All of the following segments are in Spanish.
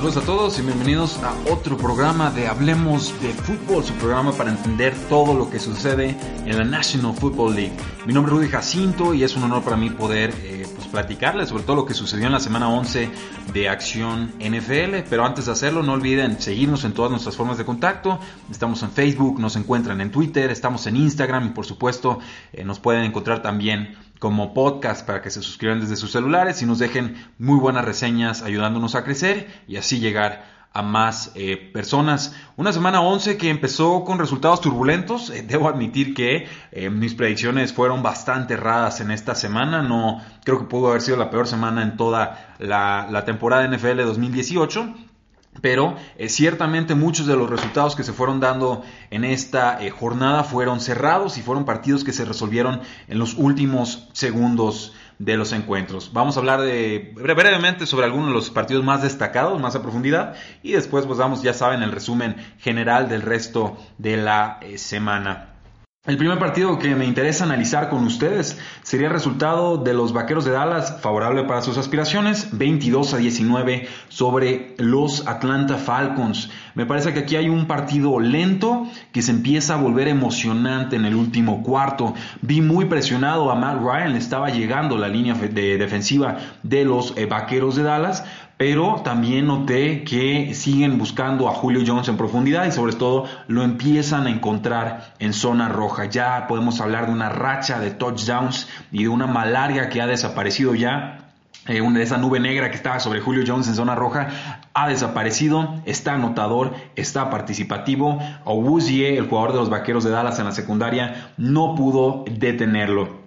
Saludos a todos y bienvenidos a otro programa de Hablemos de Fútbol, su programa para entender todo lo que sucede en la National Football League. Mi nombre es Rudy Jacinto y es un honor para mí poder eh, pues platicarles sobre todo lo que sucedió en la semana 11 de Acción NFL. Pero antes de hacerlo, no olviden seguirnos en todas nuestras formas de contacto. Estamos en Facebook, nos encuentran en Twitter, estamos en Instagram y por supuesto eh, nos pueden encontrar también como podcast para que se suscriban desde sus celulares y nos dejen muy buenas reseñas ayudándonos a crecer y así llegar a más eh, personas. Una semana 11 que empezó con resultados turbulentos. Eh, debo admitir que eh, mis predicciones fueron bastante erradas en esta semana. No creo que pudo haber sido la peor semana en toda la, la temporada NFL 2018. Pero eh, ciertamente muchos de los resultados que se fueron dando en esta eh, jornada fueron cerrados y fueron partidos que se resolvieron en los últimos segundos de los encuentros. Vamos a hablar brevemente sobre algunos de los partidos más destacados, más a profundidad, y después pues damos, ya saben, el resumen general del resto de la eh, semana. El primer partido que me interesa analizar con ustedes sería el resultado de los Vaqueros de Dallas, favorable para sus aspiraciones, 22 a 19 sobre los Atlanta Falcons. Me parece que aquí hay un partido lento que se empieza a volver emocionante en el último cuarto. Vi muy presionado a Matt Ryan, le estaba llegando la línea de defensiva de los eh, Vaqueros de Dallas, pero también noté que siguen buscando a Julio Jones en profundidad y sobre todo lo empiezan a encontrar en zona roja. Ya podemos hablar de una racha de touchdowns y de una malaria que ha desaparecido ya. Eh, esa nube negra que estaba sobre Julio Jones en zona roja ha desaparecido, está anotador, está participativo. Obuzie, el jugador de los Vaqueros de Dallas en la secundaria, no pudo detenerlo.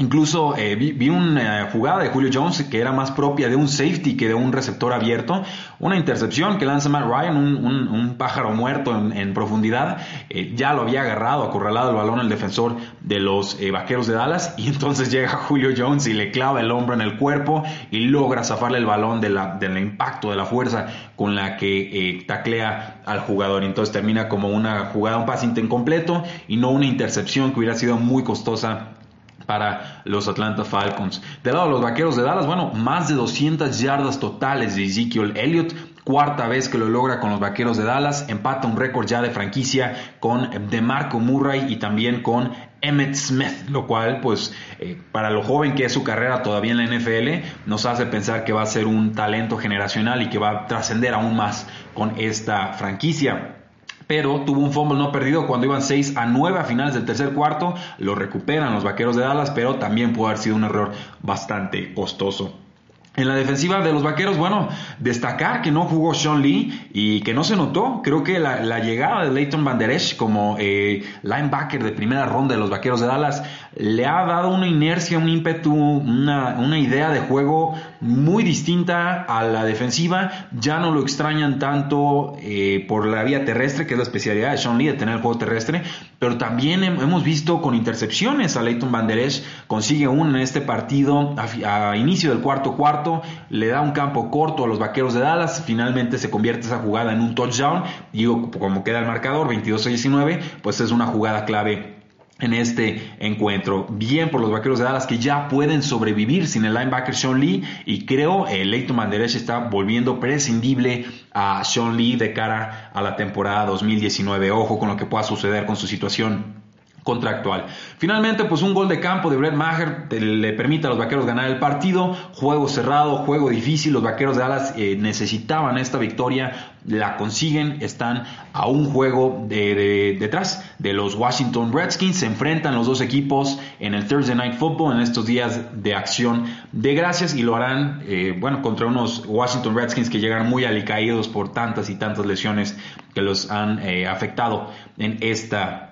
Incluso eh, vi, una jugada de Julio Jones que era más propia de un safety que de un receptor abierto. Una intercepción que lanza Matt Ryan, un, pájaro muerto en, profundidad. Eh, ya lo había agarrado, acorralado el balón el defensor de los eh, vaqueros de Dallas. Y entonces llega Julio Jones y le clava el hombro en el cuerpo y logra zafarle el balón del impacto, de la fuerza con la que taclea al jugador. Entonces termina como una jugada, un pase incompleto y no una intercepción que hubiera sido muy costosa para los Atlanta Falcons. Del lado de los Vaqueros de Dallas, bueno, más de 200 yardas totales de Ezekiel Elliott. Cuarta vez que lo logra con los Vaqueros de Dallas. Empata un récord ya de franquicia con DeMarco Murray y también con Emmett Smith, lo cual, pues, eh, para lo joven que es su carrera todavía en la NFL, nos hace pensar que va a ser un talento generacional y que va a trascender aún más con esta franquicia pero tuvo un fumble no perdido cuando iban 6 a 9 a finales del tercer cuarto. Lo recuperan los vaqueros de Dallas, pero también pudo haber sido un error bastante costoso. En la defensiva de los vaqueros, bueno, destacar que no jugó Sean Lee y que no se notó. Creo que la, llegada de Leighton Van Der como eh, linebacker de primera ronda de los vaqueros de Dallas le ha dado una inercia, un ímpetu, una, una idea de juego muy distinta a la defensiva. Ya no lo extrañan tanto eh, por la vía terrestre, que es la especialidad de Sean Lee, de tener el juego terrestre, pero también hemos visto con intercepciones a Leighton Van. Consigue uno en este partido a inicio del cuarto cuarto le da un campo corto a los vaqueros de Dallas, finalmente se convierte esa jugada en un touchdown, y como queda el marcador 22 a 19, pues es una jugada clave en este encuentro. Bien por los vaqueros de Dallas que ya pueden sobrevivir sin el linebacker Sean Lee y creo el Leighton Manderech está volviendo prescindible a Sean Lee de cara a la temporada 2019. Ojo con lo que pueda suceder con su situación contractual. Finalmente, pues un gol de campo de Brett Maher le permite a los vaqueros ganar el partido. Juego cerrado, juego difícil. Los vaqueros de Dallas eh, necesitaban esta victoria, la consiguen. Están a un juego de, de, detrás de los Washington Redskins. Se enfrentan los dos equipos en el Thursday Night Football en estos días de acción de gracias y lo harán, eh, bueno, contra unos Washington Redskins que llegan muy alicaídos por tantas y tantas lesiones que los han eh, afectado en esta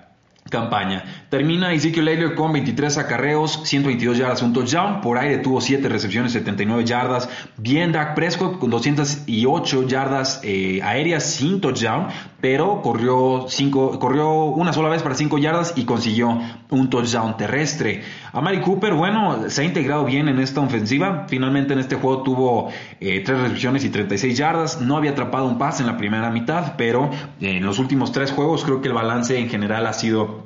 campaña. Termina Ezekiel Elliott con 23 acarreos, 122 yardas, un touchdown. Por aire tuvo 7 recepciones, 79 yardas. Bien Dak Prescott con 208 yardas eh, aéreas sin touchdown, pero corrió, cinco, corrió una sola vez para 5 yardas y consiguió un touchdown terrestre. A Mari Cooper, bueno, se ha integrado bien en esta ofensiva. Finalmente en este juego tuvo 3 eh, recepciones y 36 yardas. No había atrapado un pase en la primera mitad, pero en los últimos 3 juegos creo que el balance en general ha sido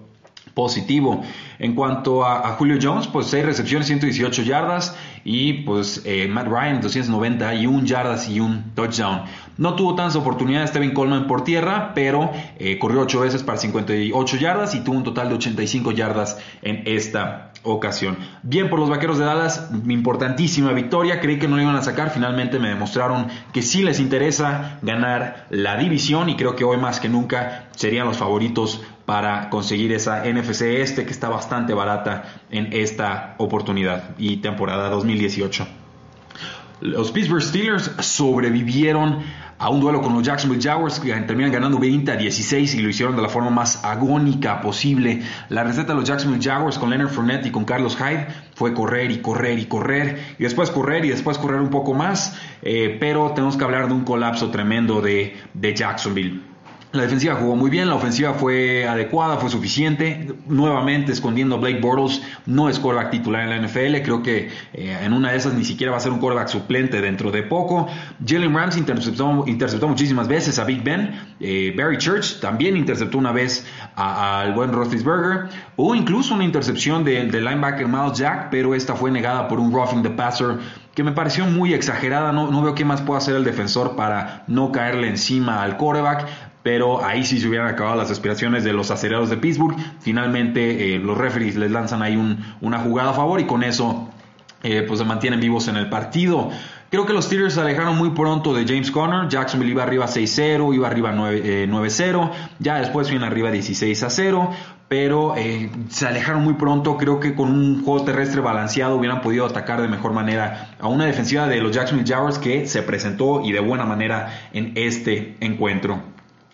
positivo. En cuanto a, Julio Jones, pues 6 recepciones, 118 yardas y pues eh, Matt Ryan 291 yardas y un touchdown. No tuvo tantas oportunidades Steven Coleman por tierra, pero eh, corrió 8 veces para 58 yardas y tuvo un total de 85 yardas en esta ocasión. Bien por los Vaqueros de Dallas, importantísima victoria, creí que no lo iban a sacar, finalmente me demostraron que sí les interesa ganar la división y creo que hoy más que nunca serían los favoritos para conseguir esa NFC este que está bastante barata en esta oportunidad y temporada 2018. Los Pittsburgh Steelers sobrevivieron a un duelo con los Jacksonville Jaguars que terminan ganando 20 a 16 y lo hicieron de la forma más agónica posible. La receta de los Jacksonville Jaguars con Leonard Fournette y con Carlos Hyde fue correr y correr y correr y después correr y después correr un poco más, eh, pero tenemos que hablar de un colapso tremendo de, de Jacksonville. La defensiva jugó muy bien, la ofensiva fue adecuada, fue suficiente. Nuevamente escondiendo a Blake Bortles, no es quarterback titular en la NFL. Creo que eh, en una de esas ni siquiera va a ser un quarterback suplente dentro de poco. Jalen Rams interceptó, interceptó muchísimas veces a Big Ben. Eh, Barry Church también interceptó una vez al buen Roethlisberger. Hubo incluso una intercepción del de linebacker Miles Jack, pero esta fue negada por un roughing the passer que me pareció muy exagerada. No, no veo qué más puede hacer el defensor para no caerle encima al quarterback pero ahí sí se hubieran acabado las aspiraciones de los acerados de Pittsburgh. Finalmente eh, los referees les lanzan ahí una jugada a favor y con eso eh, pues se mantienen vivos en el partido. Creo que los Steelers se alejaron muy pronto de James Conner. Jacksonville iba arriba 6-0, iba arriba 9-0. Eh, ya después viene arriba 16-0. Pero se alejaron muy pronto. Creo que con un juego terrestre balanceado hubieran podido atacar de mejor manera a una defensiva de los Jacksonville Jaguars que se presentó y de buena manera en este encuentro.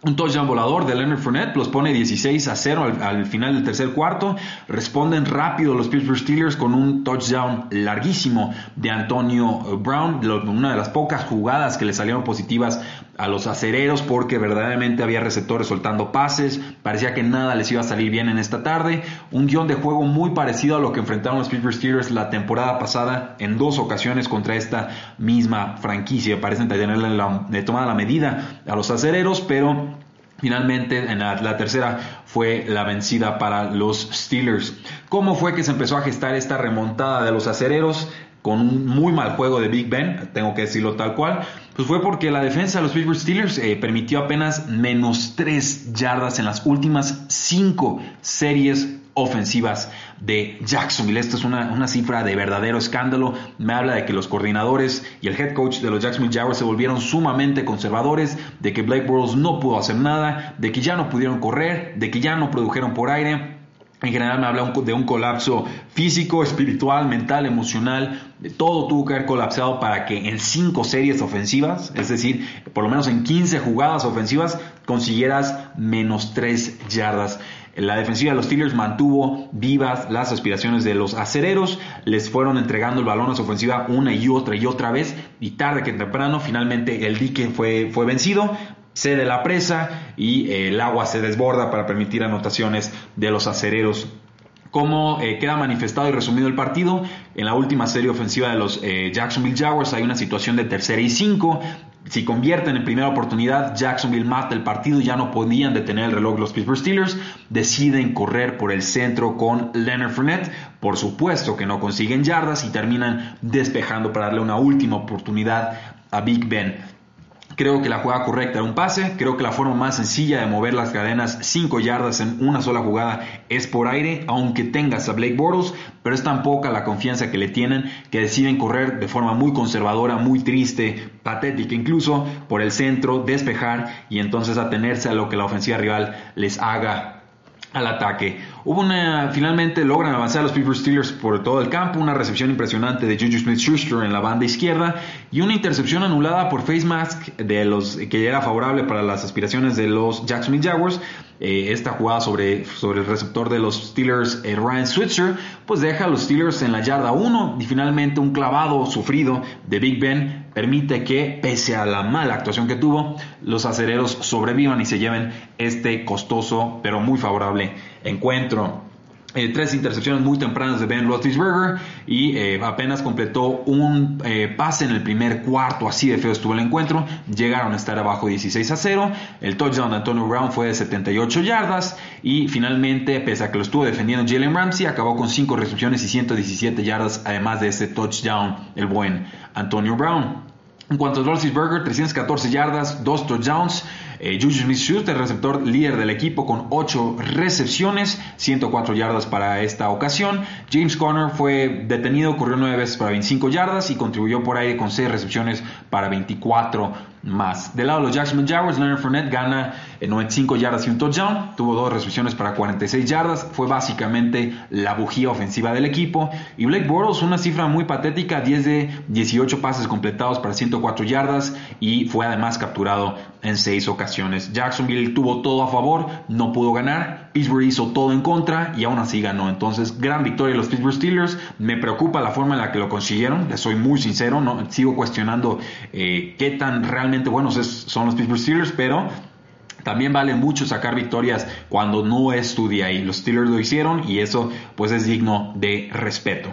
Un touchdown volador de Leonard Fournette los pone 16 a 0 al, final del tercer cuarto. Responden rápido los Pittsburgh Steelers con un touchdown larguísimo de Antonio Brown, una de las pocas jugadas que le salieron positivas a los acereros porque verdaderamente había receptores soltando pases. Parecía que nada les iba a salir bien en esta tarde. Un guion de juego muy parecido a lo que enfrentaron los Pittsburgh Steelers la temporada pasada en dos ocasiones contra esta misma franquicia. Parecen tenerle la, tomada la medida a los acereros, pero Finalmente, en la, tercera fue la vencida para los Steelers. ¿Cómo fue que se empezó a gestar esta remontada de los acereros? Con un muy mal juego de Big Ben, tengo que decirlo tal cual. Pues fue porque la defensa de los Pittsburgh Steelers eh, permitió apenas menos 3 yardas en las últimas 5 series ofensivas de Jacksonville. Esta es una, cifra de verdadero escándalo. Me habla de que los coordinadores y el head coach de los Jacksonville Jaguars se volvieron sumamente conservadores, de que Blake Bortles no pudo hacer nada, de que ya no pudieron correr, de que ya no produjeron por aire. En general me habla de un colapso físico, espiritual, mental, emocional. Todo tuvo que haber colapsado para que en cinco series ofensivas, es decir, por lo menos en 15 jugadas ofensivas, consiguieras menos 3 yardas. La defensiva de los Steelers mantuvo vivas las aspiraciones de los acereros, les fueron entregando el balón a su ofensiva una y otra y otra vez, y tarde que temprano finalmente el dique fue, fue vencido, cede la presa y eh, el agua se desborda para permitir anotaciones de los acereros como eh, queda manifestado y resumido el partido, en la última serie ofensiva de los eh, Jacksonville Jaguars hay una situación de tercera y cinco. Si convierten en primera oportunidad, Jacksonville mata el partido, ya no podían detener el reloj los Pittsburgh Steelers, deciden correr por el centro con Leonard Fournette, por supuesto que no consiguen yardas y terminan despejando para darle una última oportunidad a Big Ben. Creo que la jugada correcta era un pase. Creo que la forma más sencilla de mover las cadenas 5 yardas en una sola jugada es por aire, aunque tengas a Blake Bortles, pero es tan poca la confianza que le tienen que deciden correr de forma muy conservadora, muy triste, patética incluso, por el centro, despejar y entonces atenerse a lo que la ofensiva rival les haga al ataque. Hubo una, finalmente logran avanzar los Pittsburgh Steelers por todo el campo, una recepción impresionante de Juju Smith-Schuster en la banda izquierda y una intercepción anulada por face mask de los que era favorable para las aspiraciones de los Jacksonville Jaguars. Eh, esta jugada sobre, el receptor de los Steelers, eh, Ryan Switzer, pues deja a los Steelers en la yarda 1 y finalmente un clavado sufrido de Big Ben permite que, pese a la mala actuación que tuvo, los acereros sobrevivan y se lleven este costoso pero muy favorable encuentro. Eh, tres intercepciones muy tempranas de Ben Roethlisberger y eh, apenas completó un eh, pase en el primer cuarto, así de feo estuvo el encuentro, llegaron a estar abajo 16 a 0, el touchdown de Antonio Brown fue de 78 yardas y finalmente, pese a que lo estuvo defendiendo Jalen Ramsey, acabó con 5 recepciones y 117 yardas, además de ese touchdown, el buen Antonio Brown. En cuanto a Roethlisberger, 314 yardas, 2 touchdowns, eh, Juju Smith-Schuster, receptor líder del equipo con 8 recepciones, 104 yardas para esta ocasión. James Conner fue detenido, corrió 9 veces para 25 yardas y contribuyó por aire con 6 recepciones para 24 más. Del lado de los Jacksonville Jaguars, Leonard Fournette gana 95 eh, yardas y un touchdown. Tuvo dos recepciones para 46 yardas. Fue básicamente la bujía ofensiva del equipo. Y Blake Bortles, una cifra muy patética, 10 de 18 pases completados para 104 yardas y fue además capturado en 6 ocasiones. Jacksonville tuvo todo a favor, no pudo ganar. Pittsburgh hizo todo en contra y aún así ganó. Entonces, gran victoria de los Pittsburgh Steelers. Me preocupa la forma en la que lo consiguieron. Les soy muy sincero, no sigo cuestionando eh, qué tan realmente buenos son los Pittsburgh Steelers, pero también vale mucho sacar victorias cuando no es tu día y los Steelers lo hicieron y eso pues es digno de respeto.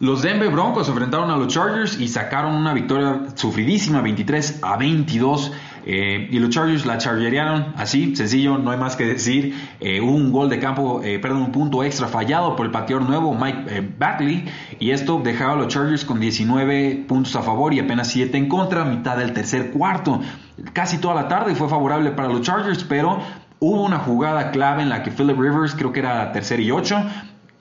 Los Denver Broncos se enfrentaron a los Chargers y sacaron una victoria sufridísima 23 a 22 eh, y los Chargers la chargerearon así, sencillo, no hay más que decir. Eh, un gol de campo, eh, perdón, un punto extra fallado por el pateador nuevo Mike Batley y esto dejaba a los Chargers con 19 puntos a favor y apenas 7 en contra, mitad del tercer cuarto. Casi toda la tarde fue favorable para los Chargers, pero hubo una jugada clave en la que Philip Rivers, creo que era tercer y 8,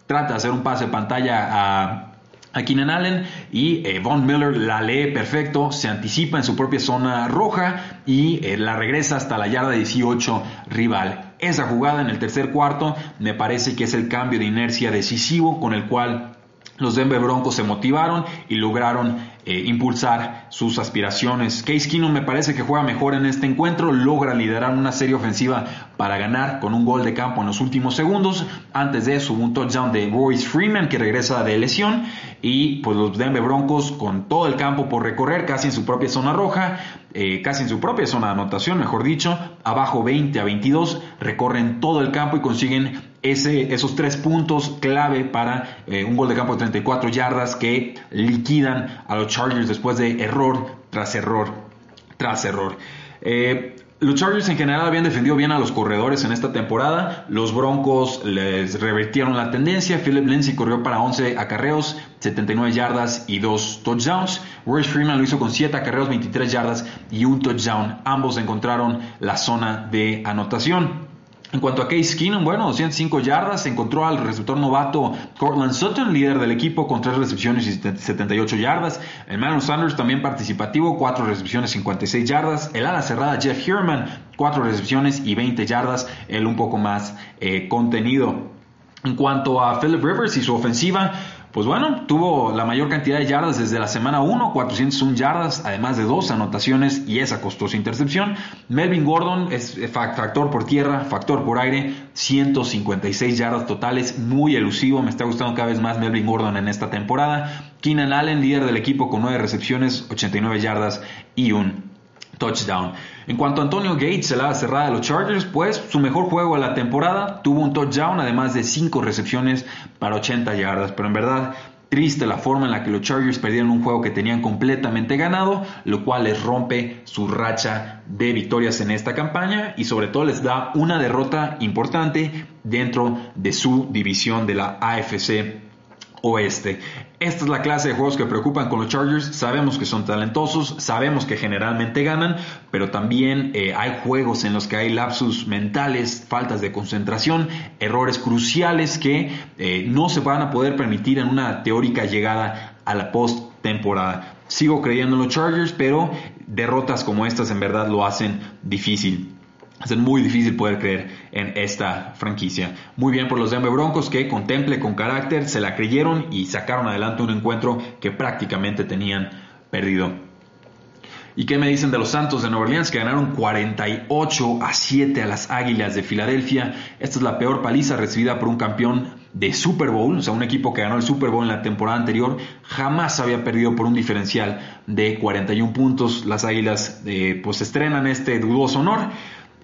trata de hacer un pase de pantalla a a Keenan Allen y eh, Von Miller la lee perfecto, se anticipa en su propia zona roja y eh, la regresa hasta la yarda 18 rival. Esa jugada en el tercer cuarto me parece que es el cambio de inercia decisivo con el cual los Denver Broncos se motivaron y lograron eh, impulsar sus aspiraciones. Case Keenum me parece que juega mejor en este encuentro, logra liderar una serie ofensiva para ganar con un gol de campo en los últimos segundos. Antes de eso, un touchdown de Royce Freeman que regresa de lesión y pues los Denver Broncos con todo el campo por recorrer, casi en su propia zona roja, eh, casi en su propia zona de anotación, mejor dicho, abajo 20 a 22, recorren todo el campo y consiguen esos tres puntos clave para eh, un gol de campo de 34 yardas que liquidan a los Chargers después de error tras error tras error. Eh, los Chargers en general habían defendido bien a los corredores en esta temporada. Los Broncos les revertieron la tendencia. Philip Lindsay corrió para 11 acarreos, 79 yardas y 2 touchdowns. Royce Freeman lo hizo con 7 acarreos, 23 yardas y un touchdown. Ambos encontraron la zona de anotación. En cuanto a Case Keenum, bueno, 205 yardas, encontró al receptor novato Cortland Sutton, líder del equipo, con 3 recepciones y 78 yardas. El Manuel Sanders también participativo, 4 recepciones, 56 yardas. El ala cerrada Jeff Herman, 4 recepciones y 20 yardas, él un poco más eh, contenido. En cuanto a Philip Rivers y su ofensiva, pues bueno, tuvo la mayor cantidad de yardas desde la semana 1, 401 yardas, además de dos anotaciones y esa costosa intercepción. Melvin Gordon es factor por tierra, factor por aire, 156 yardas totales, muy elusivo, me está gustando cada vez más Melvin Gordon en esta temporada. Keenan Allen, líder del equipo con 9 recepciones, 89 yardas y un touchdown. En cuanto a Antonio Gates, la cerrada de los Chargers, pues su mejor juego de la temporada, tuvo un touchdown, además de 5 recepciones para 80 yardas, pero en verdad triste la forma en la que los Chargers perdieron un juego que tenían completamente ganado, lo cual les rompe su racha de victorias en esta campaña y sobre todo les da una derrota importante dentro de su división de la AFC oeste. Esta es la clase de juegos que preocupan con los Chargers. Sabemos que son talentosos, sabemos que generalmente ganan, pero también eh, hay juegos en los que hay lapsus mentales, faltas de concentración, errores cruciales que eh, no se van a poder permitir en una teórica llegada a la post-temporada. Sigo creyendo en los Chargers, pero derrotas como estas en verdad lo hacen difícil. Es muy difícil poder creer en esta franquicia. Muy bien por los Denver Broncos que contemple con carácter, se la creyeron y sacaron adelante un encuentro que prácticamente tenían perdido. ¿Y qué me dicen de los Santos de Nueva Orleans que ganaron 48 a 7 a las Águilas de Filadelfia? Esta es la peor paliza recibida por un campeón de Super Bowl, o sea, un equipo que ganó el Super Bowl en la temporada anterior, jamás había perdido por un diferencial de 41 puntos. Las Águilas eh, pues estrenan este dudoso honor.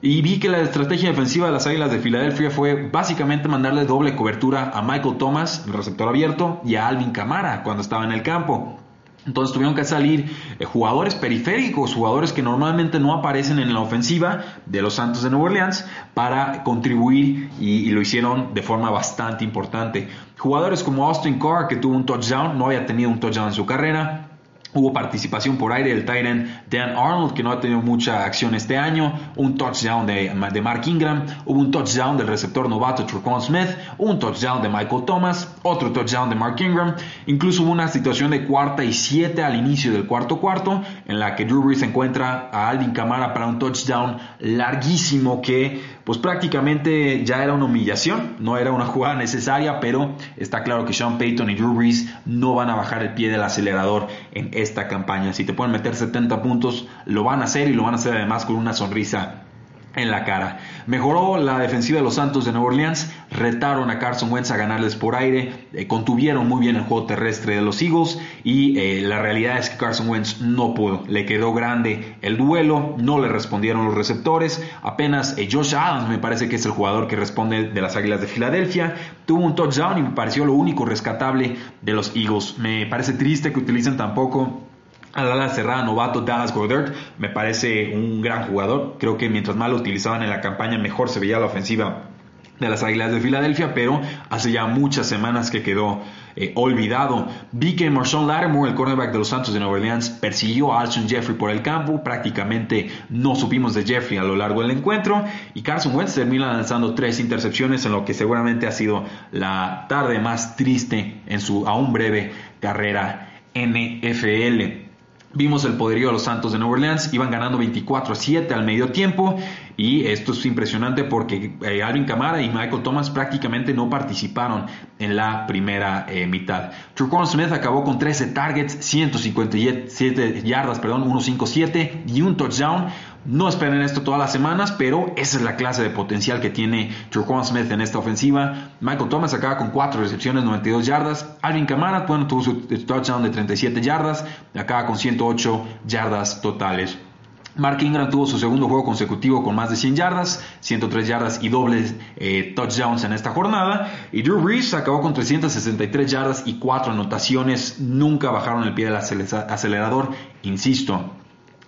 Y vi que la estrategia defensiva de las Águilas de Filadelfia fue básicamente mandarle doble cobertura a Michael Thomas, el receptor abierto, y a Alvin Camara cuando estaba en el campo. Entonces tuvieron que salir eh, jugadores periféricos, jugadores que normalmente no aparecen en la ofensiva de los Santos de Nueva Orleans para contribuir y, y, lo hicieron de forma bastante importante. Jugadores como Austin Carr, que tuvo un touchdown, no había tenido un touchdown en su carrera. Hubo participación por aire del Titan Dan Arnold, que no ha tenido mucha acción este año. Un touchdown de, Mark Ingram. Hubo un touchdown del receptor novato Trucon Smith. Un touchdown de Michael Thomas. Otro touchdown de Mark Ingram. Incluso hubo una situación de cuarta y siete al inicio del cuarto cuarto, en la que Drew Brees encuentra a Alvin Kamara para un touchdown larguísimo que pues prácticamente ya era una humillación, no era una jugada necesaria, pero está claro que Sean Payton y Drew Brees no van a bajar el pie del acelerador en esta campaña. Si te pueden meter 70 puntos, lo van a hacer y lo van a hacer además con una sonrisa en la cara. Mejoró la defensiva de los Santos de Nueva Orleans, retaron a Carson Wentz a ganarles por aire, eh, contuvieron muy bien el juego terrestre de los Eagles y eh, la realidad es que Carson Wentz no pudo, le quedó grande el duelo, no le respondieron los receptores, apenas eh, Josh Adams me parece que es el jugador que responde de las Águilas de Filadelfia, tuvo un touchdown y me pareció lo único rescatable de los Eagles. Me parece triste que utilicen tampoco al ala cerrada novato Dallas Goddard me parece un gran jugador. Creo que mientras más lo utilizaban en la campaña, mejor se veía la ofensiva de las Águilas de Filadelfia, pero hace ya muchas semanas que quedó eh, olvidado. Vi que Marshawn el cornerback de los Santos de Nueva Orleans, persiguió a Alshon Jeffrey por el campo. Prácticamente no supimos de Jeffrey a lo largo del encuentro. Y Carson Wentz termina lanzando tres intercepciones en lo que seguramente ha sido la tarde más triste en su aún breve carrera NFL. Vimos el poderío de los Santos de Nueva Orleans, iban ganando 24 a 7 al medio tiempo y esto es impresionante porque eh, Alvin Kamara y Michael Thomas prácticamente no participaron en la primera eh, mitad. Trucon Smith acabó con 13 targets, 157 yardas, perdón, 157 y un touchdown no esperen esto todas las semanas, pero esa es la clase de potencial que tiene Trucon Smith en esta ofensiva. Michael Thomas acaba con 4 recepciones, 92 yardas. Alvin Kamara, bueno, tuvo su touchdown de 37 yardas, acaba con 108 yardas totales. Mark Ingram tuvo su segundo juego consecutivo con más de 100 yardas, 103 yardas y dobles eh, touchdowns en esta jornada. Y Drew Brees acabó con 363 yardas y 4 anotaciones. Nunca bajaron el pie del acelerador, insisto.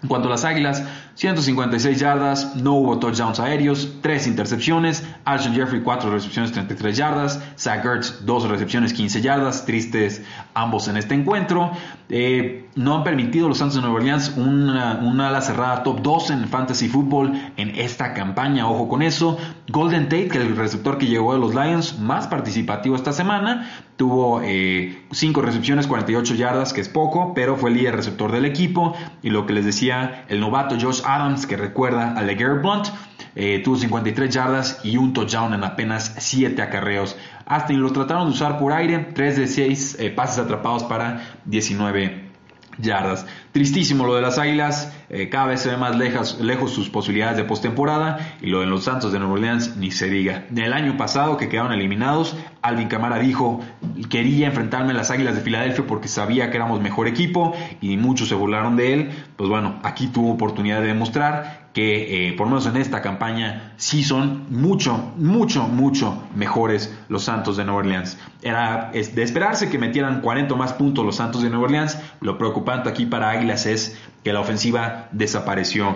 En cuanto a las Águilas, 156 yardas, no hubo touchdowns aéreos, 3 intercepciones, Alshon Jeffrey 4 recepciones, 33 yardas, Zach Ertz 2 recepciones, 15 yardas, tristes ambos en este encuentro. Eh, no han permitido los Santos de Nueva Orleans una, una, ala cerrada top 2 en fantasy football en esta campaña, ojo con eso. Golden Tate, que es el receptor que llegó de los Lions, más participativo esta semana, tuvo 5 eh, recepciones, 48 yardas, que es poco, pero fue el líder receptor del equipo. Y lo que les decía, el novato Josh Adams, que recuerda a LeGarrette Blunt, eh, tuvo 53 yardas y un touchdown en apenas 7 acarreos. Hasta lo trataron de usar por aire, 3 de 6 eh, pases atrapados para 19 yardas. Tristísimo lo de las Águilas, eh, cada vez se ve más lejos, sus posibilidades de postemporada y lo de los Santos de Nueva Orleans ni se diga. El año pasado que quedaron eliminados, Alvin Camara dijo, quería enfrentarme a las Águilas de Filadelfia porque sabía que éramos mejor equipo y muchos se burlaron de él. Pues bueno, aquí tuvo oportunidad de demostrar que eh, por lo menos en esta campaña sí son mucho, mucho, mucho mejores los Santos de Nueva Orleans. Era de esperarse que metieran 40 más puntos los Santos de Nueva Orleans. Lo preocupante aquí para Águilas es que la ofensiva desapareció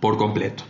por completo.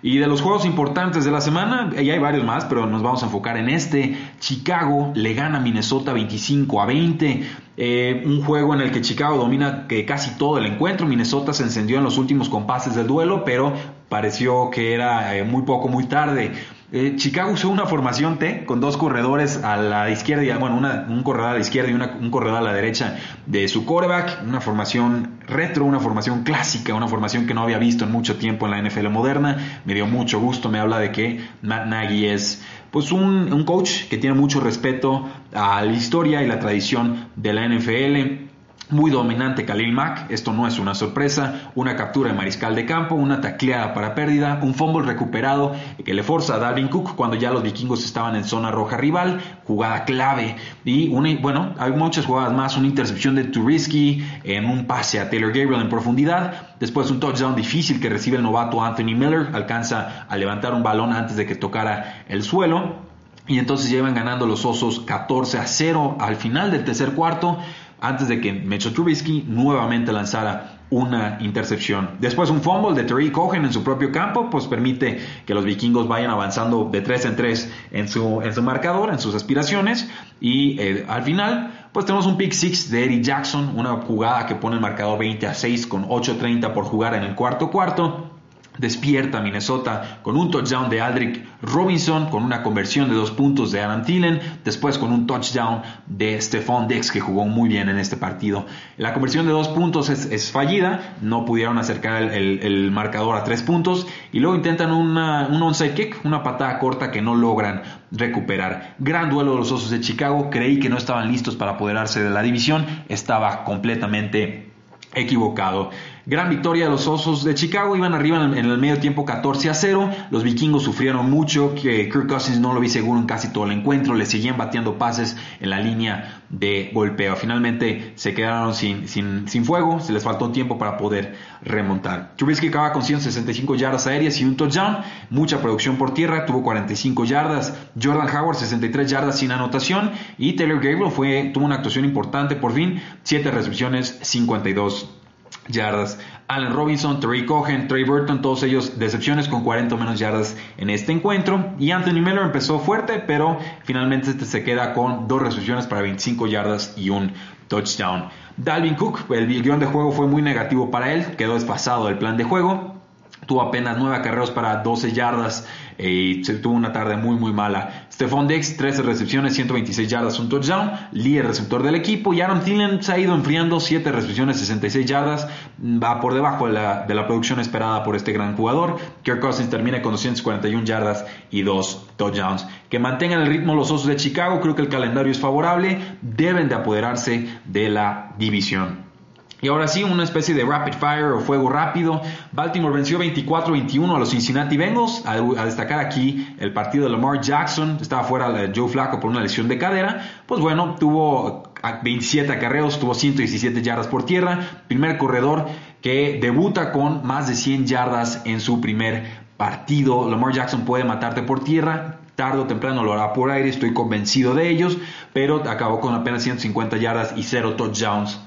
Y de los juegos importantes de la semana, y hay varios más, pero nos vamos a enfocar en este. Chicago le gana a Minnesota 25 a 20. Eh, un juego en el que Chicago domina casi todo el encuentro. Minnesota se encendió en los últimos compases del duelo, pero pareció que era eh, muy poco, muy tarde. Eh, Chicago usó una formación T con dos corredores a la izquierda, y, bueno, un corredor a la izquierda y un corredor a la derecha de su quarterback. Una formación retro, una formación clásica, una formación que no había visto en mucho tiempo en la NFL moderna. Me dio mucho gusto, me habla de que Matt Nagy es pues un coach que tiene mucho respeto a la historia y la tradición de la NFL muy dominante Khalil Mack, esto no es una sorpresa, una captura de mariscal de campo, una tacleada para pérdida, un fumble recuperado que le forza a Dalvin Cook cuando ya los vikingos estaban en zona roja rival, jugada clave. Y bueno, hay muchas jugadas más, una intercepción de Turisky en un pase a Taylor Gabriel en profundidad, después un touchdown difícil que recibe el novato Anthony Miller, alcanza a levantar un balón antes de que tocara el suelo. Y entonces llevan ganando los Osos 14 a 0 al final del tercer cuarto antes de que Mitchell Trubisky nuevamente lanzara una intercepción. Después un fumble de Terry Cohen en su propio campo, pues permite que los vikingos vayan avanzando de 3 en 3 en su, en su marcador, en sus aspiraciones. Y eh, al final, pues tenemos un pick six de Eddie Jackson, una jugada que pone el marcador 20 a 6 con 8.30 por jugar en el cuarto cuarto. Despierta Minnesota con un touchdown de Aldrich Robinson, con una conversión de dos puntos de Adam Thielen, después con un touchdown de Stephon Dex que jugó muy bien en este partido. La conversión de dos puntos es, fallida, no pudieron acercar el, marcador a tres puntos y luego intentan un onside kick, una patada corta que no logran recuperar. Gran duelo de los Osos de Chicago, creí que no estaban listos para apoderarse de la división, estaba completamente equivocado. Gran victoria de los Osos de Chicago, iban arriba en el, medio tiempo 14 a 0. Los vikingos sufrieron mucho, que Kirk Cousins no lo vi seguro en casi todo el encuentro, le seguían batiendo pases en la línea de golpeo. Finalmente se quedaron sin, sin, sin fuego, se les faltó tiempo para poder remontar. Trubisky acaba con 165 yardas aéreas y un touchdown, mucha producción por tierra, tuvo 45 yardas. Jordan Howard 63 yardas sin anotación y Taylor Gabriel fue, tuvo una actuación importante por fin, 7 recepciones, 52 yardas. Allen Robinson, Terry Cohen, Trey Burton, todos ellos decepciones con 40 menos yardas en este encuentro. Y Anthony Miller empezó fuerte, pero finalmente este se queda con dos recepciones para 25 yardas y un touchdown. Dalvin Cook, el guion de juego fue muy negativo para él, quedó desfasado el plan de juego. Tuvo apenas 9 carreros para 12 yardas y se tuvo una tarde muy muy mala. Stephon Dex, 13 recepciones, 126 yardas, un touchdown, líder receptor del equipo. Y Aaron Thielen se ha ido enfriando, 7 recepciones, 66 yardas, va por debajo de la, de la producción esperada por este gran jugador. Kirk Cousins termina con 241 yardas y 2 touchdowns. Que mantengan el ritmo los Osos de Chicago, creo que el calendario es favorable, deben de apoderarse de la división. Y ahora sí, una especie de rapid fire o fuego rápido. Baltimore venció 24-21 a los Cincinnati Bengals. A, destacar aquí el partido de Lamar Jackson. Estaba fuera Joe Flacco por una lesión de cadera. Pues bueno, tuvo 27 acarreos, tuvo 117 yardas por tierra. Primer corredor que debuta con más de 100 yardas en su primer partido. Lamar Jackson puede matarte por tierra. Tardo o temprano lo hará por aire, estoy convencido de ellos. Pero acabó con apenas 150 yardas y 0 touchdowns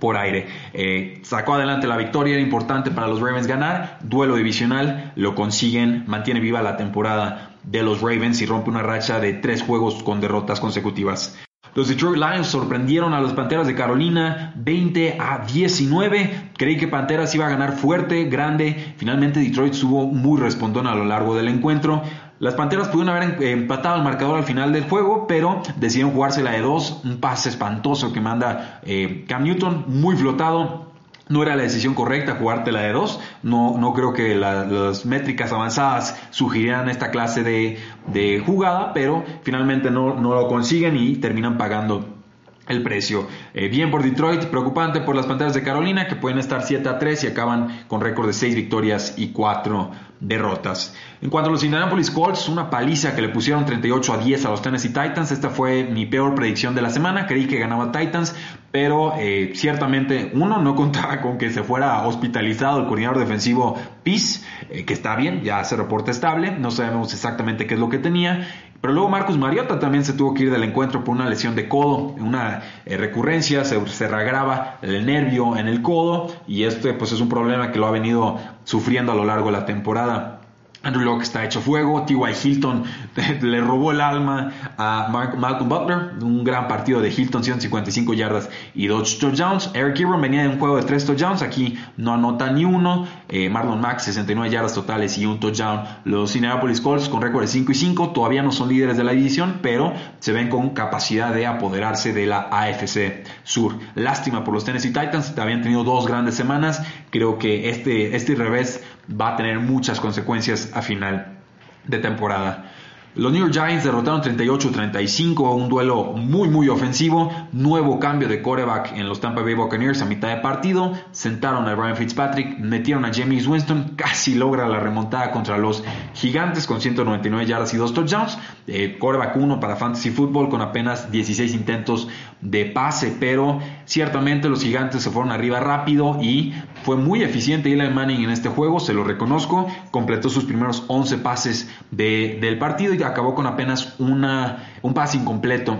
por aire. Eh, sacó adelante la victoria, era importante para los Ravens ganar. Duelo divisional, lo consiguen, mantiene viva la temporada de los Ravens y rompe una racha de tres juegos con derrotas consecutivas. Los Detroit Lions sorprendieron a las Panteras de Carolina 20 a 19. Creí que Panteras iba a ganar fuerte, grande. Finalmente Detroit estuvo muy respondón a lo largo del encuentro. Las Panteras pudieron haber empatado el marcador al final del juego, pero decidieron jugársela de dos. Un pase espantoso que manda eh, Cam Newton, muy flotado. No era la decisión correcta jugártela de dos. No, no creo que las métricas avanzadas sugirieran esta clase de, jugada, pero finalmente no lo consiguen y terminan pagando el precio. Eh, bien por Detroit, preocupante por las Panteras de Carolina que pueden estar 7 a 3 y acaban con récord de 6 victorias y 4 derrotas. En cuanto a los Indianapolis Colts, una paliza que le pusieron 38 a 10 a los Tennessee Titans. Esta fue mi peor predicción de la semana. Creí que ganaba Titans, pero eh, ciertamente uno no contaba con que se fuera hospitalizado el coordinador defensivo Peace, eh, que está bien, ya se reporta estable. No sabemos exactamente qué es lo que tenía. Pero luego Marcus Mariota también se tuvo que ir del encuentro por una lesión de codo, una eh, recurrencia, se, se reagrava el nervio en el codo y este pues es un problema que lo ha venido sufriendo a lo largo de la temporada. Andrew Locke está hecho fuego. T.Y. Hilton le robó el alma a Malcolm Butler. Un gran partido de Hilton, 155 yardas y 2 touchdowns. Eric Ebron venía de un juego de 3 touchdowns. Aquí no anota ni uno. Eh, Marlon Max, 69 yardas totales y un touchdown. Los Indianapolis Colts con récord de 5 y 5. Todavía no son líderes de la división, pero se ven con capacidad de apoderarse de la AFC Sur. Lástima por los Tennessee Titans. Habían tenido dos grandes semanas. Creo que este, este revés va a tener muchas consecuencias a final de temporada. Los New York Giants derrotaron 38-35, un duelo muy muy ofensivo, nuevo cambio de quarterback en los Tampa Bay Buccaneers a mitad de partido, sentaron a Brian Fitzpatrick, metieron a James Winston, casi logra la remontada contra los Gigantes con 199 yardas y 2 touchdowns, eh, quarterback 1 para Fantasy Football con apenas 16 intentos de pase, pero ciertamente los Gigantes se fueron arriba rápido y fue muy eficiente Eli Manning en este juego, se lo reconozco, completó sus primeros 11 pases del partido acabó con apenas un pase incompleto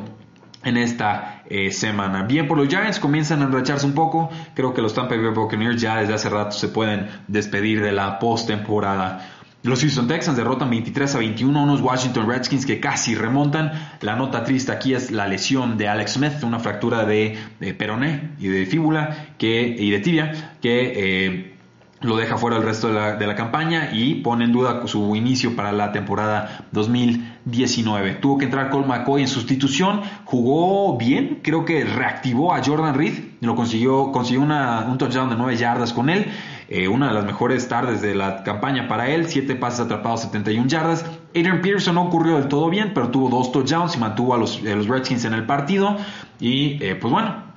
en esta eh, semana. Bien por los Giants, comienzan a enracharse un poco. Creo que los Tampa Bay Buccaneers ya desde hace rato se pueden despedir de la postemporada. Los Houston Texans derrotan 23 a 21 a unos Washington Redskins que casi remontan. La nota triste aquí es la lesión de Alex Smith, una fractura de, peroné y de fíbula que, y de tibia que eh, lo deja fuera el resto de la, campaña y pone en duda su inicio para la temporada 2019. Tuvo que entrar Cole McCoy en sustitución, jugó bien, creo que reactivó a Jordan Reed, lo consiguió, consiguió un touchdown de 9 yardas con él, eh, una de las mejores tardes de la campaña para él, 7 pases atrapados, 71 yardas. Adrian Peterson no ocurrió del todo bien, pero tuvo dos touchdowns y mantuvo a los, a los Redskins en el partido y eh, pues bueno,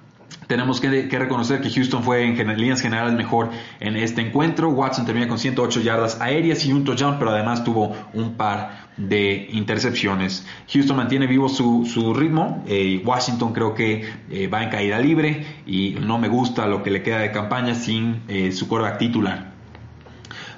tenemos que, reconocer que Houston fue en líneas generales mejor en este encuentro. Watson termina con 108 yardas aéreas y un touchdown, pero además tuvo un par de intercepciones. Houston mantiene vivo su, ritmo. Eh, Washington creo que eh, va en caída libre y no me gusta lo que le queda de campaña sin eh, su quarterback titular.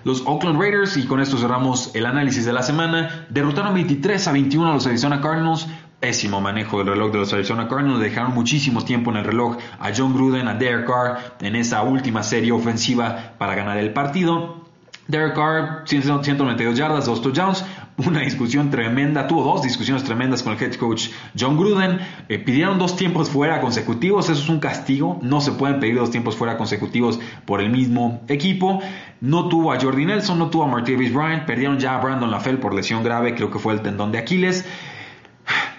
Los Oakland Raiders, y con esto cerramos el análisis de la semana, derrotaron 23 a 21 a los Arizona Cardinals pésimo manejo del reloj de los Arizona Cardinals. Dejaron muchísimo tiempo en el reloj a John Gruden, a Derek Carr en esa última serie ofensiva para ganar el partido. Derek Carr, 192 yardas, 2 touchdowns, una discusión tremenda, tuvo dos discusiones tremendas con el head coach John Gruden, eh, pidieron dos tiempos fuera consecutivos, eso es un castigo, no se pueden pedir dos tiempos fuera consecutivos por el mismo equipo, no tuvo a Jordi Nelson, no tuvo a Martavis Bryant, perdieron ya a Brandon LaFell por lesión grave, creo que fue el tendón de Aquiles,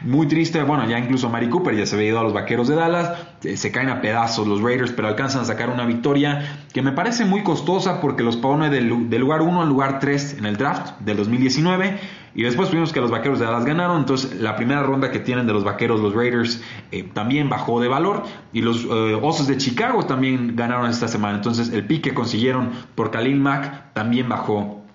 muy triste, bueno, ya incluso Mari Cooper ya se había ido a los Vaqueros de Dallas, eh, se caen a pedazos los Raiders, pero alcanzan a sacar una victoria que me parece muy costosa porque los pone del, lugar 1 al lugar 3 en el draft del 2019 y después tuvimos que los Vaqueros de Dallas ganaron, entonces la primera ronda que tienen de los Vaqueros, los Raiders, eh, también bajó de valor y los eh, Osos de Chicago también ganaron esta semana, entonces el pick que consiguieron por Khalil Mack también bajó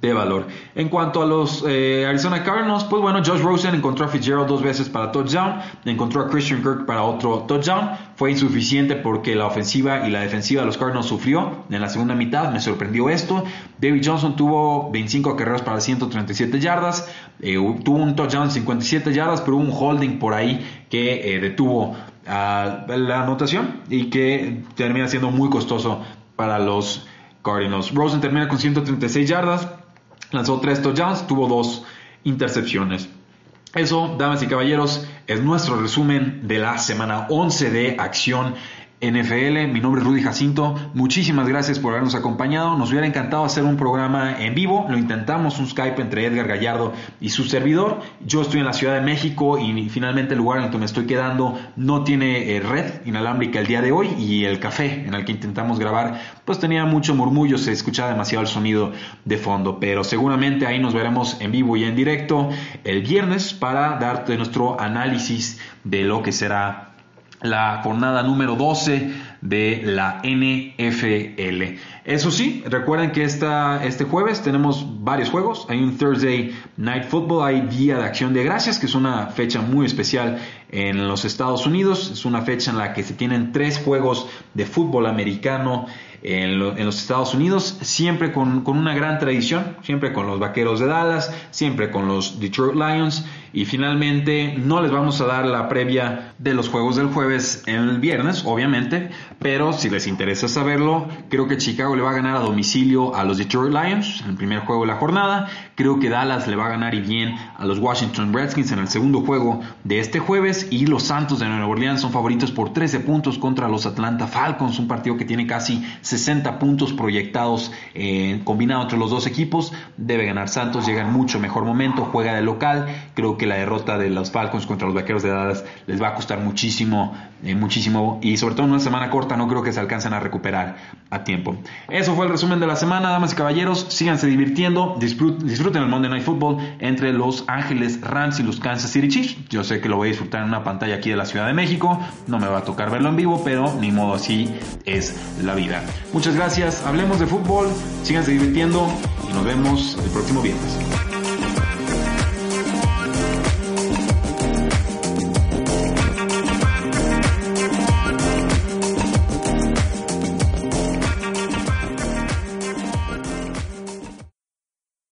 de valor. En cuanto a los eh, Arizona Cardinals, pues bueno, Josh Rosen encontró a Fitzgerald dos veces para touchdown, encontró a Christian Kirk para otro touchdown. Fue insuficiente porque la ofensiva y la defensiva de los Cardinals sufrió en la segunda mitad, me sorprendió esto. David Johnson tuvo 25 carreras para 137 yardas, eh, tuvo un touchdown de 57 yardas, pero hubo un holding por ahí que eh, detuvo la anotación y que termina siendo muy costoso para los Cardinals. Rosen termina con 136 yardas, lanzó tres touchdowns, tuvo dos intercepciones. Eso, damas y caballeros, es nuestro resumen de la semana 11 de acción NFL. Mi nombre es Rudy Jacinto. Muchísimas gracias por habernos acompañado. Nos hubiera encantado hacer un programa en vivo. Lo intentamos, un Skype entre Edgar Gallardo y su servidor. Yo estoy en la Ciudad de México y finalmente el lugar en el que me estoy quedando no tiene eh, red inalámbrica el día de hoy y el café en el que intentamos grabar pues tenía mucho murmullo, se escuchaba demasiado el sonido de fondo. Pero seguramente ahí nos veremos en vivo y en directo el viernes para darte nuestro análisis de lo que será la jornada número 12 de la NFL. Eso sí, recuerden que esta, este jueves tenemos varios juegos. Hay un Thursday Night Football, hay Día de Acción de Gracias, que es una fecha muy especial en los Estados Unidos. Es una fecha en la que se tienen tres juegos de fútbol americano en, los Estados Unidos, siempre con, una gran tradición, siempre con los Vaqueros de Dallas, siempre con los Detroit Lions y finalmente no les vamos a dar la previa de los juegos del jueves en el viernes, obviamente, pero si les interesa saberlo, creo que Chicago le va a ganar a domicilio a los Detroit Lions en el primer juego de la jornada, creo que Dallas le va a ganar y bien a los Washington Redskins en el segundo juego de este jueves y los Santos de Nueva Orleans son favoritos por 13 puntos contra los Atlanta Falcons, un partido que tiene casi 60 puntos proyectados eh, combinado entre los dos equipos, debe ganar Santos, llega en mucho mejor momento, juega de local, creo que la derrota de los Falcons contra los Vaqueros de Dallas les va a costar muchísimo, eh, muchísimo y sobre todo en una semana corta no creo que se alcancen a recuperar a tiempo. Eso fue el resumen de la semana, damas y caballeros, síganse divirtiendo, disfruten el Monday Night Football entre los Ángeles Rams y los Kansas City Chiefs. Yo sé que lo voy a disfrutar en una pantalla aquí de la Ciudad de México, no me va a tocar verlo en vivo, pero ni modo así es la vida. Muchas gracias, hablemos de fútbol, síganse divirtiendo y nos vemos el próximo viernes.